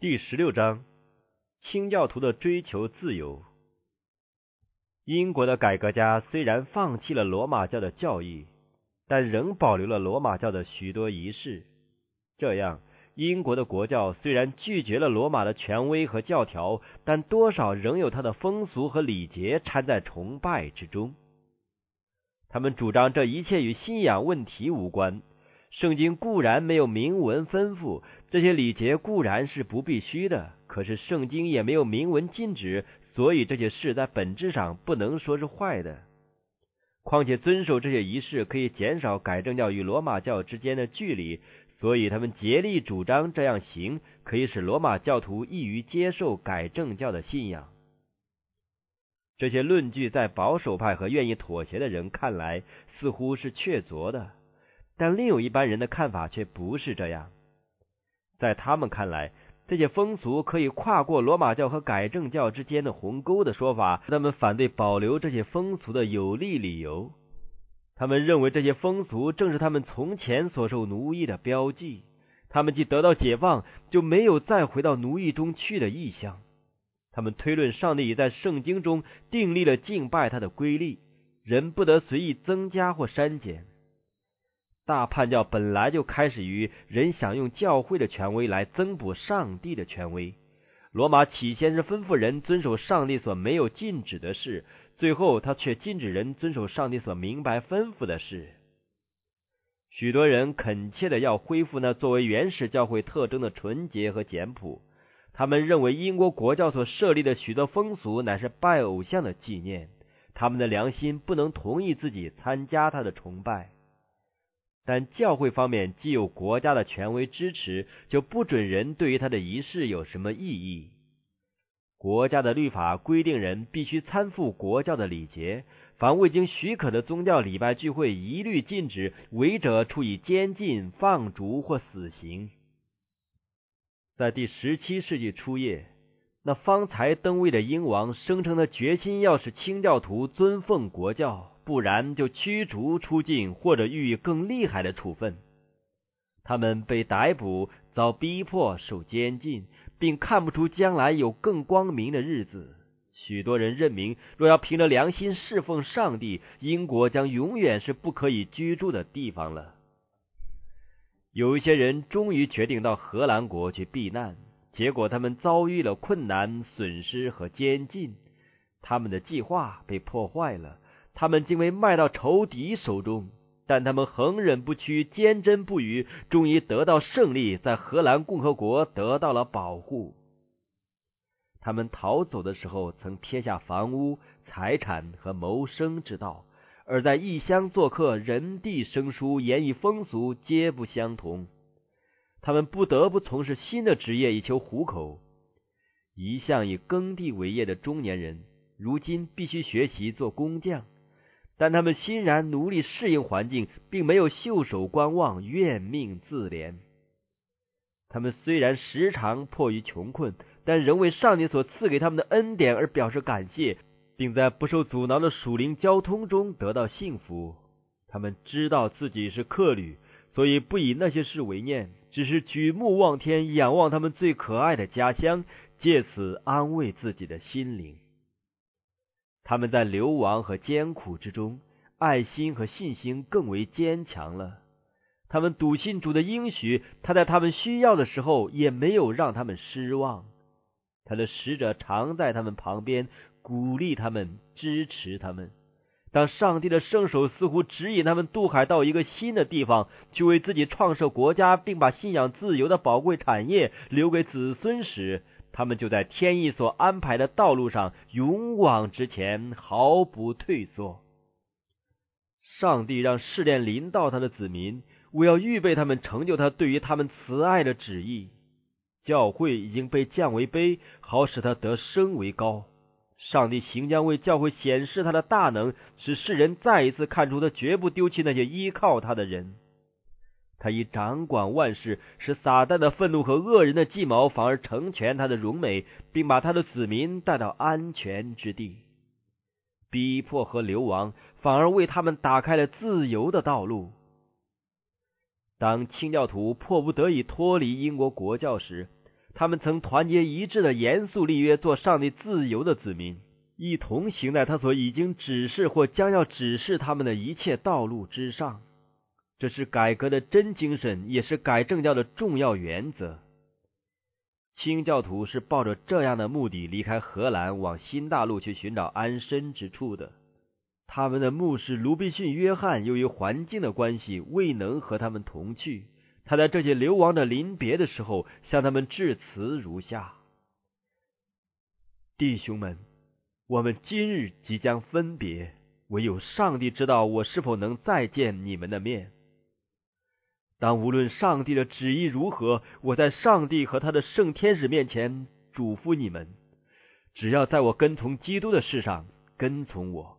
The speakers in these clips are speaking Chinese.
第十六章：清教徒的追求自由。英国的改革家虽然放弃了罗马教的教义，但仍保留了罗马教的许多仪式。这样，英国的国教虽然拒绝了罗马的权威和教条，但多少仍有他的风俗和礼节掺在崇拜之中。他们主张这一切与信仰问题无关。圣经固然没有明文吩咐，这些礼节固然是不必须的，可是圣经也没有明文禁止，所以这些事在本质上不能说是坏的。况且遵守这些仪式可以减少改正教与罗马教之间的距离，所以他们竭力主张这样行可以使罗马教徒易于接受改正教的信仰。这些论据在保守派和愿意妥协的人看来似乎是确凿的。但另有一般人的看法却不是这样，在他们看来，这些风俗可以跨过罗马教和改正教之间的鸿沟的说法，他们反对保留这些风俗的有力理由。他们认为这些风俗正是他们从前所受奴役的标记，他们既得到解放，就没有再回到奴役中去的意向。他们推论，上帝已在圣经中订立了敬拜他的规律，人不得随意增加或删减。大叛教本来就开始于人想用教会的权威来增补上帝的权威。罗马起先是吩咐人遵守上帝所没有禁止的事，最后他却禁止人遵守上帝所明白吩咐的事。许多人恳切的要恢复那作为原始教会特征的纯洁和简朴。他们认为英国国教所设立的许多风俗乃是拜偶像的纪念，他们的良心不能同意自己参加他的崇拜。但教会方面既有国家的权威支持，就不准人对于他的仪式有什么异议。国家的律法规定人必须参附国教的礼节，凡未经许可的宗教礼拜聚会一律禁止，违者处以监禁、放逐或死刑。在第十七世纪初叶，那方才登位的英王声称他决心要使清教徒尊奉国教。不然就驱逐出境，或者予以更厉害的处分。他们被逮捕，遭逼迫，受监禁，并看不出将来有更光明的日子。许多人认明，若要凭着良心侍奉上帝，英国将永远是不可以居住的地方了。有一些人终于决定到荷兰国去避难，结果他们遭遇了困难、损失和监禁，他们的计划被破坏了。他们竟被卖到仇敌手中，但他们恒忍不屈，坚贞不渝，终于得到胜利，在荷兰共和国得到了保护。他们逃走的时候，曾撇下房屋、财产和谋生之道，而在异乡做客，人地生疏，言语风俗皆不相同。他们不得不从事新的职业以求糊口。一向以耕地为业的中年人，如今必须学习做工匠。但他们欣然努力适应环境，并没有袖手观望、怨命自怜。他们虽然时常迫于穷困，但仍为上帝所赐给他们的恩典而表示感谢，并在不受阻挠的属灵交通中得到幸福。他们知道自己是客旅，所以不以那些事为念，只是举目望天，仰望他们最可爱的家乡，借此安慰自己的心灵。他们在流亡和艰苦之中，爱心和信心更为坚强了。他们笃信主的应许，他在他们需要的时候也没有让他们失望。他的使者常在他们旁边，鼓励他们，支持他们。当上帝的圣手似乎指引他们渡海到一个新的地方，去为自己创设国家，并把信仰自由的宝贵产业留给子孙时，他们就在天意所安排的道路上勇往直前，毫不退缩。上帝让试炼临到他的子民，我要预备他们成就他对于他们慈爱的旨意。教会已经被降为卑，好使他得升为高。上帝行将为教会显示他的大能，使世人再一次看出他绝不丢弃那些依靠他的人。他以掌管万事，使撒旦的愤怒和恶人的计谋反而成全他的荣美，并把他的子民带到安全之地。逼迫和流亡反而为他们打开了自由的道路。当清教徒迫不得已脱离英国国教时，他们曾团结一致的严肃立约，做上帝自由的子民，一同行在他所已经指示或将要指示他们的一切道路之上。这是改革的真精神，也是改正教的重要原则。清教徒是抱着这样的目的离开荷兰，往新大陆去寻找安身之处的。他们的牧师卢比逊约翰由于环境的关系，未能和他们同去。他在这些流亡者临别的时候，向他们致辞如下：“弟兄们，我们今日即将分别，唯有上帝知道我是否能再见你们的面。”当无论上帝的旨意如何，我在上帝和他的圣天使面前嘱咐你们：只要在我跟从基督的事上跟从我。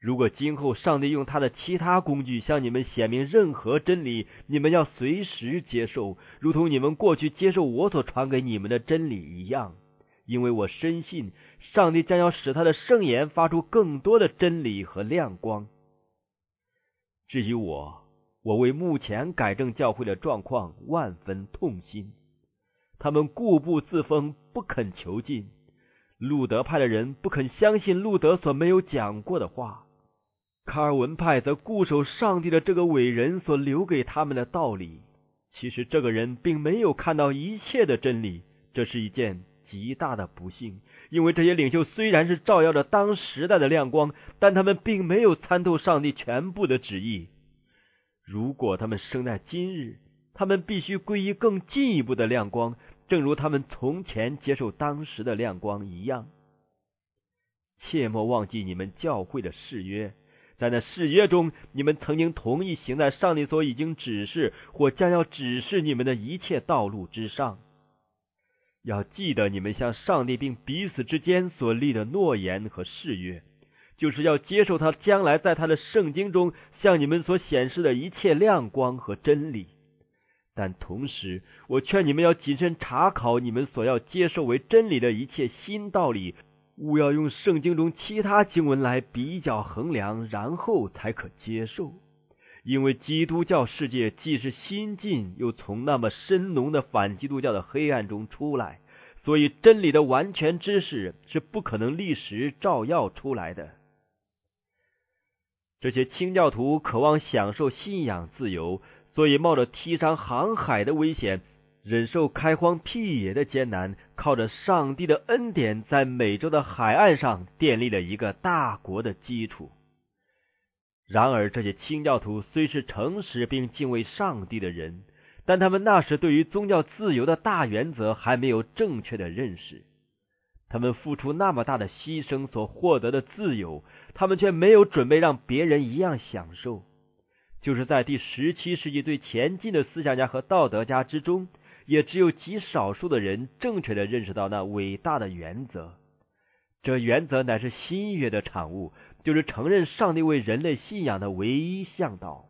如果今后上帝用他的其他工具向你们显明任何真理，你们要随时接受，如同你们过去接受我所传给你们的真理一样。因为我深信，上帝将要使他的圣言发出更多的真理和亮光。至于我，我为目前改正教会的状况万分痛心，他们固步自封，不肯求进。路德派的人不肯相信路德所没有讲过的话，卡尔文派则固守上帝的这个伟人所留给他们的道理。其实这个人并没有看到一切的真理，这是一件极大的不幸。因为这些领袖虽然是照耀着当时代的亮光，但他们并没有参透上帝全部的旨意。如果他们生在今日，他们必须归于更进一步的亮光，正如他们从前接受当时的亮光一样。切莫忘记你们教会的誓约，在那誓约中，你们曾经同意行在上帝所已经指示或将要指示你们的一切道路之上。要记得你们向上帝并彼此之间所立的诺言和誓约。就是要接受他将来在他的圣经中向你们所显示的一切亮光和真理，但同时，我劝你们要谨慎查考你们所要接受为真理的一切新道理，勿要用圣经中其他经文来比较衡量，然后才可接受。因为基督教世界既是新进，又从那么深浓的反基督教的黑暗中出来，所以真理的完全知识是不可能立时照耀出来的。这些清教徒渴望享受信仰自由，所以冒着踢上航海的危险，忍受开荒辟野的艰难，靠着上帝的恩典，在美洲的海岸上建立了一个大国的基础。然而，这些清教徒虽是诚实并敬畏上帝的人，但他们那时对于宗教自由的大原则还没有正确的认识。他们付出那么大的牺牲所获得的自由，他们却没有准备让别人一样享受。就是在第十七世纪最前进的思想家和道德家之中，也只有极少数的人正确的认识到那伟大的原则。这原则乃是新约的产物，就是承认上帝为人类信仰的唯一向导。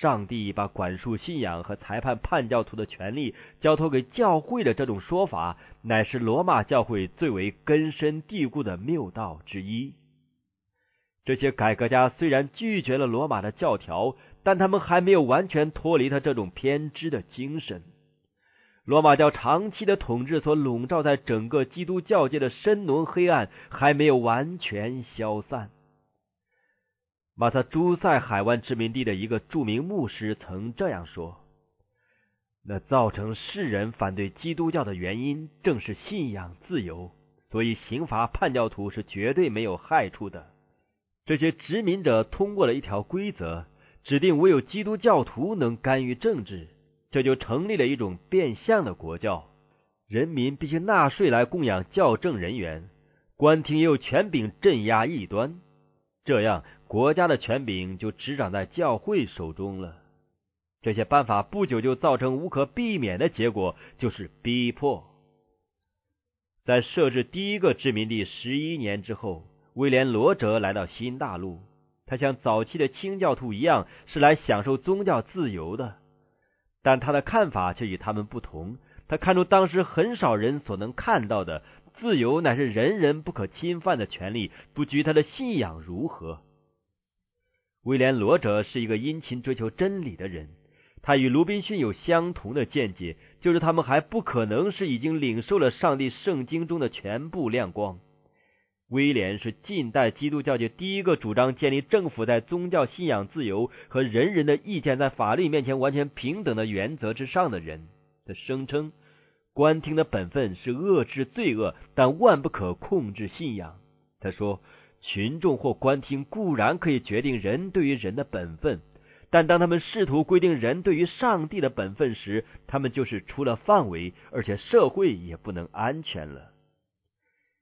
上帝把管束信仰和裁判叛教徒的权利交托给教会的这种说法，乃是罗马教会最为根深蒂固的谬道之一。这些改革家虽然拒绝了罗马的教条，但他们还没有完全脱离他这种偏执的精神。罗马教长期的统治所笼罩在整个基督教界的深浓黑暗还没有完全消散。马萨诸塞海湾殖民地的一个著名牧师曾这样说：“那造成世人反对基督教的原因，正是信仰自由。所以刑罚叛教徒是绝对没有害处的。这些殖民者通过了一条规则，指定唯有基督教徒能干预政治，这就成立了一种变相的国教。人民必须纳税来供养教政人员，官厅也有权柄镇压异端。这样。”国家的权柄就执掌在教会手中了。这些办法不久就造成无可避免的结果，就是逼迫。在设置第一个殖民地十一年之后，威廉·罗哲来到新大陆。他像早期的清教徒一样，是来享受宗教自由的。但他的看法却与他们不同。他看出当时很少人所能看到的自由，乃是人人不可侵犯的权利，不拘他的信仰如何。威廉·罗哲是一个殷勤追求真理的人，他与鲁滨逊有相同的见解，就是他们还不可能是已经领受了上帝圣经中的全部亮光。威廉是近代基督教界第一个主张建立政府在宗教信仰自由和人人的意见在法律面前完全平等的原则之上的人。他声称，官厅的本分是遏制罪恶，但万不可控制信仰。他说，群众或官厅固然可以决定人对于人的本分。但当他们试图规定人对于上帝的本分时，他们就是出了范围，而且社会也不能安全了。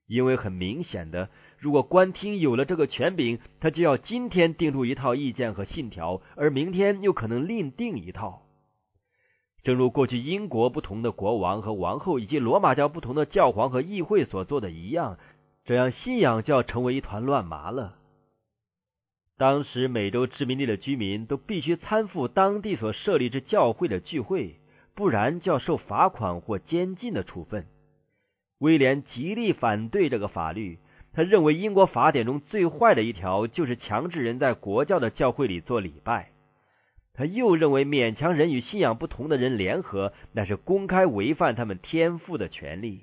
因为很明显的，如果官厅有了这个权柄，他就要今天定出一套意见和信条，而明天又可能另定一套。正如过去英国不同的国王和王后，以及罗马教不同的教皇和议会所做的一样，这样信仰就要成为一团乱麻了。当时美洲殖民地的居民都必须参赴当地所设立之教会的聚会，不然就要受罚款或监禁的处分。威廉极力反对这个法律，他认为英国法典中最坏的一条就是强制人在国教的教会里做礼拜。他又认为勉强人与信仰不同的人联合，那是公开违反他们天赋的权利。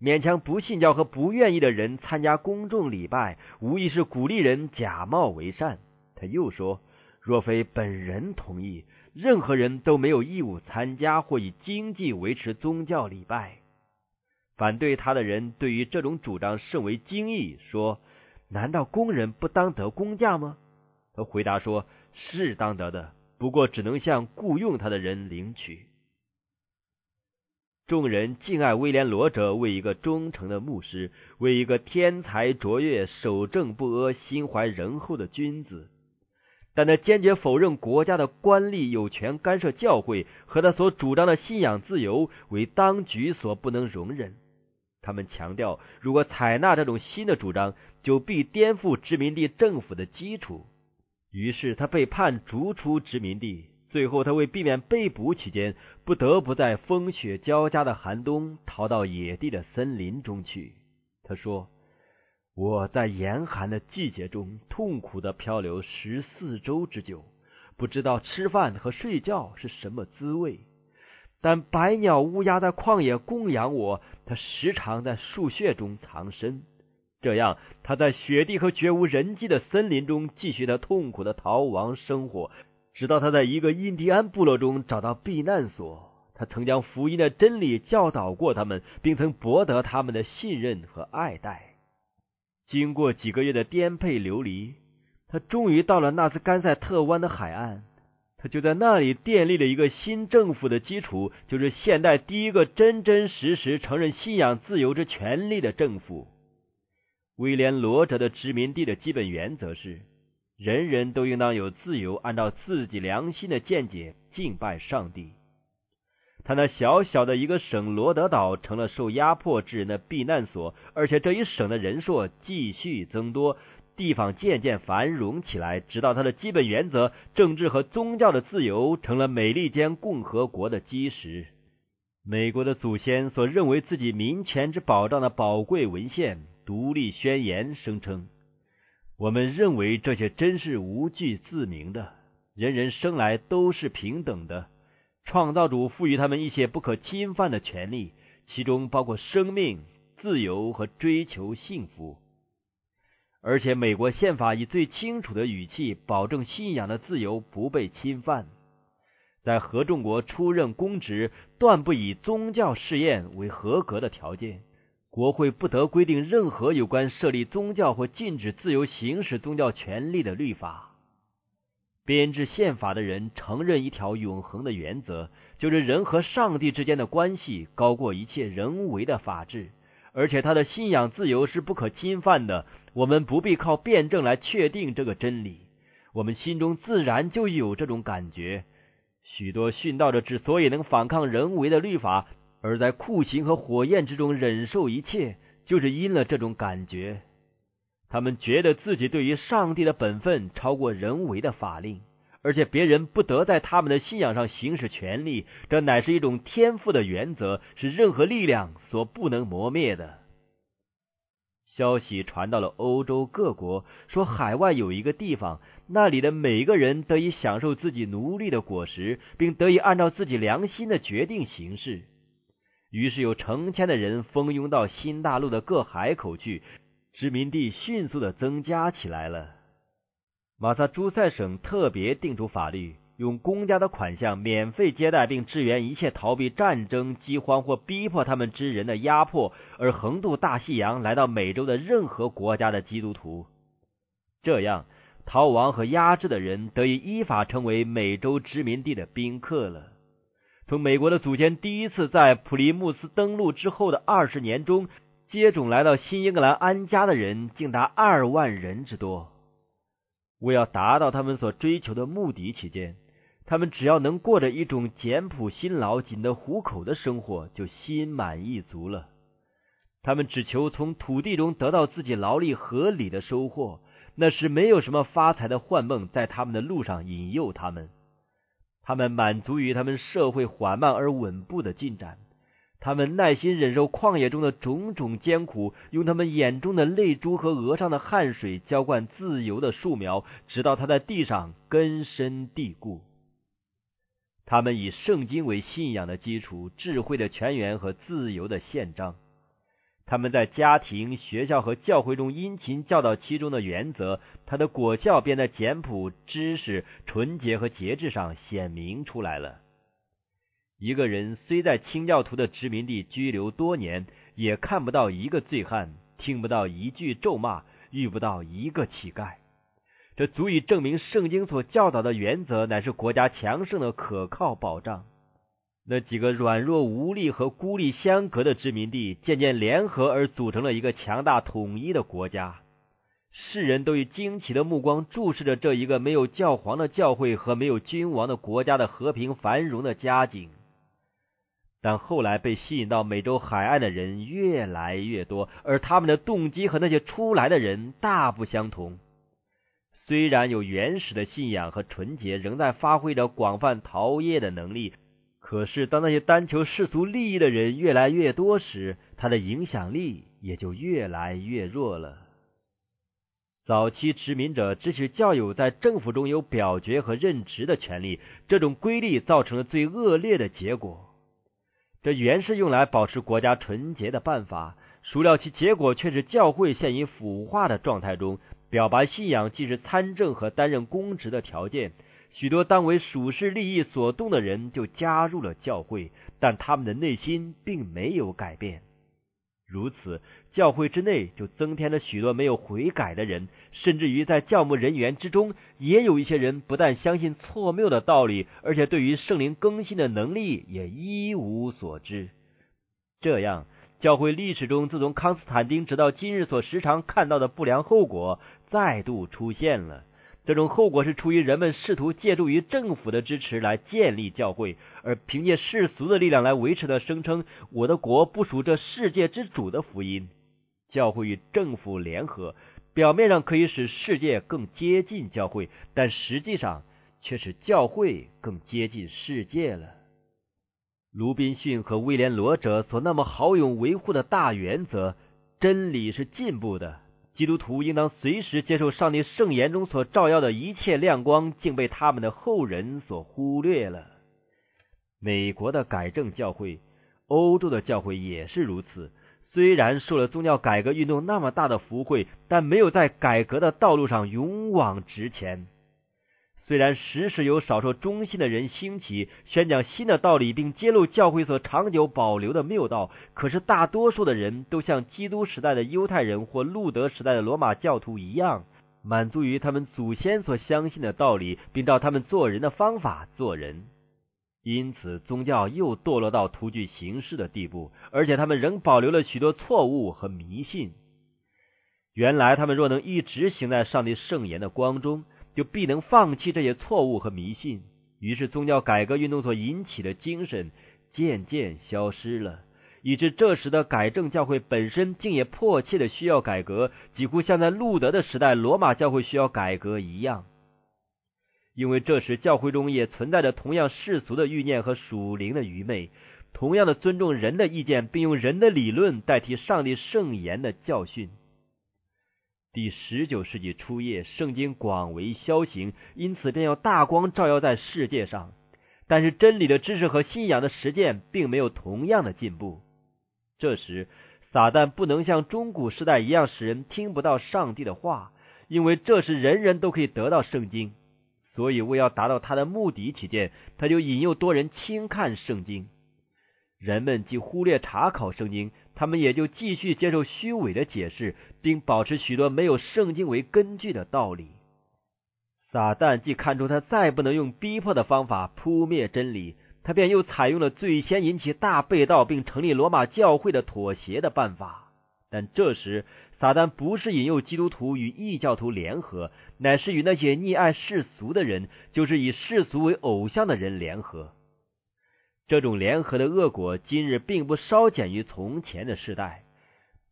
勉强不信教和不愿意的人参加公众礼拜，无疑是鼓励人假冒为善。他又说，若非本人同意，任何人都没有义务参加或以经济维持宗教礼拜。反对他的人对于这种主张甚为惊异，说：“难道工人不当得工价吗？”他回答说：“是当得的，不过只能向雇佣他的人领取。”众人敬爱威廉·罗哲为一个忠诚的牧师，为一个天才卓越、守正不阿、心怀仁厚的君子。但他坚决否认国家的官吏有权干涉教会，和他所主张的信仰自由为当局所不能容忍。他们强调，如果采纳这种新的主张，就必颠覆殖民地政府的基础。于是他被判逐出殖民地。最后，他为避免被捕期间，不得不在风雪交加的寒冬逃到野地的森林中去。他说：“我在严寒的季节中痛苦的漂流十四周之久，不知道吃饭和睡觉是什么滋味。但百鸟乌鸦在旷野供养我，他时常在树穴中藏身。这样，他在雪地和绝无人迹的森林中继续他痛苦的逃亡生活。”直到他在一个印第安部落中找到避难所，他曾将福音的真理教导过他们，并曾博得他们的信任和爱戴。经过几个月的颠沛流离，他终于到了纳斯甘塞特湾的海岸。他就在那里建立了一个新政府的基础，就是现代第一个真真实实承认信仰自由之权利的政府。威廉罗哲的殖民地的基本原则是。人人都应当有自由，按照自己良心的见解敬拜上帝。他那小小的一个省罗德岛成了受压迫之人的避难所，而且这一省的人数继续增多，地方渐渐繁荣起来，直到他的基本原则——政治和宗教的自由，成了美利坚共和国的基石。美国的祖先所认为自己民权之保障的宝贵文献《独立宣言》声称。我们认为这些真是无据自明的。人人生来都是平等的，创造主赋予他们一些不可侵犯的权利，其中包括生命、自由和追求幸福。而且，美国宪法以最清楚的语气保证信仰的自由不被侵犯。在合众国出任公职，断不以宗教试验为合格的条件。国会不得规定任何有关设立宗教或禁止自由行使宗教权利的律法。编制宪法的人承认一条永恒的原则，就是人和上帝之间的关系高过一切人为的法治，而且他的信仰自由是不可侵犯的。我们不必靠辩证来确定这个真理，我们心中自然就有这种感觉。许多殉道者之所以能反抗人为的律法。而在酷刑和火焰之中忍受一切，就是因了这种感觉。他们觉得自己对于上帝的本分超过人为的法令，而且别人不得在他们的信仰上行使权利。这乃是一种天赋的原则，是任何力量所不能磨灭的。消息传到了欧洲各国，说海外有一个地方，那里的每个人得以享受自己奴隶的果实，并得以按照自己良心的决定行事。于是有成千的人蜂拥到新大陆的各海口去，殖民地迅速的增加起来了。马萨诸塞省特别定出法律。用公家的款项免费接待并支援一切逃避战争、饥荒或逼迫他们之人的压迫而横渡大西洋来到美洲的任何国家的基督徒。这样，逃亡和压制的人得以依法成为美洲殖民地的宾客了。从美国的祖先第一次在普利穆斯登陆之后的二十年中，接踵来到新英格兰安家的人竟达二万人之多。为要达到他们所追求的目的起见。他们只要能过着一种简朴、辛劳、仅得糊口的生活，就心满意足了。他们只求从土地中得到自己劳力合理的收获。那时没有什么发财的幻梦在他们的路上引诱他们。他们满足于他们社会缓慢而稳步的进展。他们耐心忍受旷野中的种种艰苦，用他们眼中的泪珠和额上的汗水浇灌自由的树苗，直到它在地上根深蒂固。他们以圣经为信仰的基础、智慧的泉源和自由的宪章。他们在家庭、学校和教会中殷勤教导其中的原则，他的果效便在简朴、知识、纯洁和节制上显明出来了。一个人虽在清教徒的殖民地居留多年，也看不到一个醉汉，听不到一句咒骂，遇不到一个乞丐。这足以证明圣经所教导的原则乃是国家强盛的可靠保障。那几个软弱无力和孤立相隔的殖民地渐渐联合而组成了一个强大统一的国家。世人都以惊奇的目光注视着这一个没有教皇的教会和没有君王的国家的和平繁荣的佳景。但后来被吸引到美洲海岸的人越来越多，而他们的动机和那些出来的人大不相同。虽然有原始的信仰和纯洁，仍在发挥着广泛陶冶的能力，可是当那些单求世俗利益的人越来越多时，他的影响力也就越来越弱了。早期殖民者只许教友在政府中有表决和任职的权利，这种规律造成了最恶劣的结果。这原是用来保持国家纯洁的办法，孰料其结果却是教会陷于腐化的状态中。表白信仰既是参政和担任公职的条件，许多当为属世利益所动的人就加入了教会，但他们的内心并没有改变。如此，教会之内就增添了许多没有悔改的人，甚至于在教牧人员之中，也有一些人不但相信错谬的道理，而且对于圣灵更新的能力也一无所知。这样。教会历史中，自从康斯坦丁直到今日所时常看到的不良后果再度出现了。这种后果是出于人们试图借助于政府的支持来建立教会，而凭借世俗的力量来维持的声称“我的国不属这世界之主”的福音。教会与政府联合，表面上可以使世界更接近教会，但实际上却使教会更接近世界了。卢宾逊和威廉罗哲所那么豪勇维护的大原则，真理是进步的。基督徒应当随时接受上帝圣言中所照耀的一切亮光，竟被他们的后人所忽略了。美国的改正教会，欧洲的教会也是如此。虽然受了宗教改革运动那么大的福惠，但没有在改革的道路上勇往直前。虽然时时有少数忠心的人兴起，宣讲新的道理，并揭露教会所长久保留的谬道，可是大多数的人都像基督时代的犹太人或路德时代的罗马教徒一样，满足于他们祖先所相信的道理，并照他们做人的方法做人。因此，宗教又堕落到徒具形式的地步，而且他们仍保留了许多错误和迷信。原来，他们若能一直行在上帝圣言的光中。就必能放弃这些错误和迷信，于是宗教改革运动所引起的精神渐渐消失了，以致这时的改正教会本身竟也迫切的需要改革，几乎像在路德的时代罗马教会需要改革一样。因为这时教会中也存在着同样世俗的欲念和属灵的愚昧，同样的尊重人的意见，并用人的理论代替上帝圣言的教训。第十九世纪初叶，圣经广为销行，因此便要大光照耀在世界上。但是真理的知识和信仰的实践并没有同样的进步。这时，撒旦不能像中古时代一样使人听不到上帝的话，因为这时人人都可以得到圣经。所以，为要达到他的目的起见，他就引诱多人轻看圣经。人们既忽略查考圣经，他们也就继续接受虚伪的解释，并保持许多没有圣经为根据的道理。撒旦既看出他再不能用逼迫的方法扑灭真理，他便又采用了最先引起大被盗并成立罗马教会的妥协的办法。但这时，撒旦不是引诱基督徒与异教徒联合，乃是与那些溺爱世俗的人，就是以世俗为偶像的人联合。这种联合的恶果，今日并不稍减于从前的时代。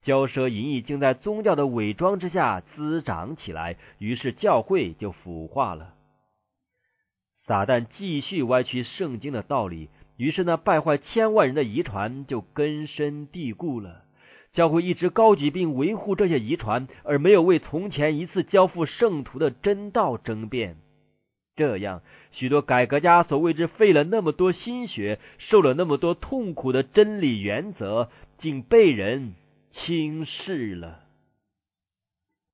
骄奢淫逸竟在宗教的伪装之下滋长起来，于是教会就腐化了。撒旦继续歪曲圣经的道理，于是那败坏千万人的遗传就根深蒂固了。教会一直高举并维护这些遗传，而没有为从前一次交付圣徒的真道争辩。这样，许多改革家所为之费了那么多心血、受了那么多痛苦的真理原则，竟被人轻视了。